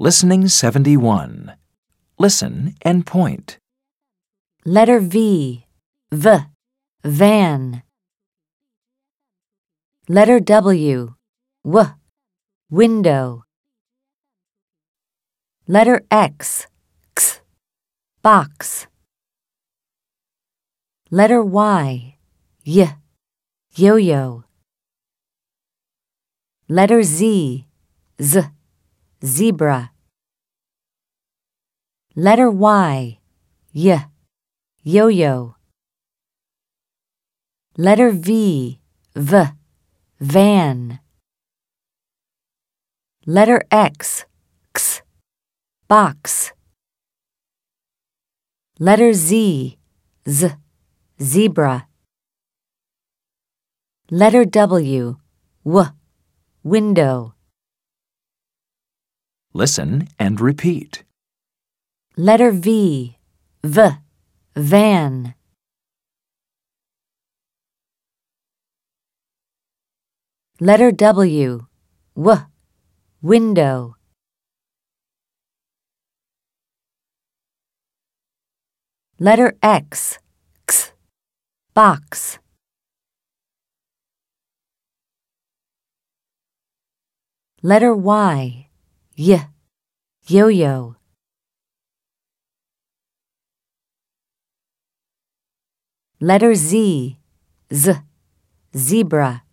Listening 71. Listen and point. Letter V. V. Van. Letter W. W. Window. Letter X. X. Box. Letter Y. Y. Yo-yo. Letter Z. Z. Zebra. Letter Y. Y. Yo-yo. Letter V. V. Van. Letter X. X. Box. Letter Z. Z. Zebra. Letter W. W. Window. Listen and repeat. Letter V. V. Van. Letter W. W. Window. Letter X. X. Box. Letter Y. Y. Yo-yo. Letter Z. Z. Zebra.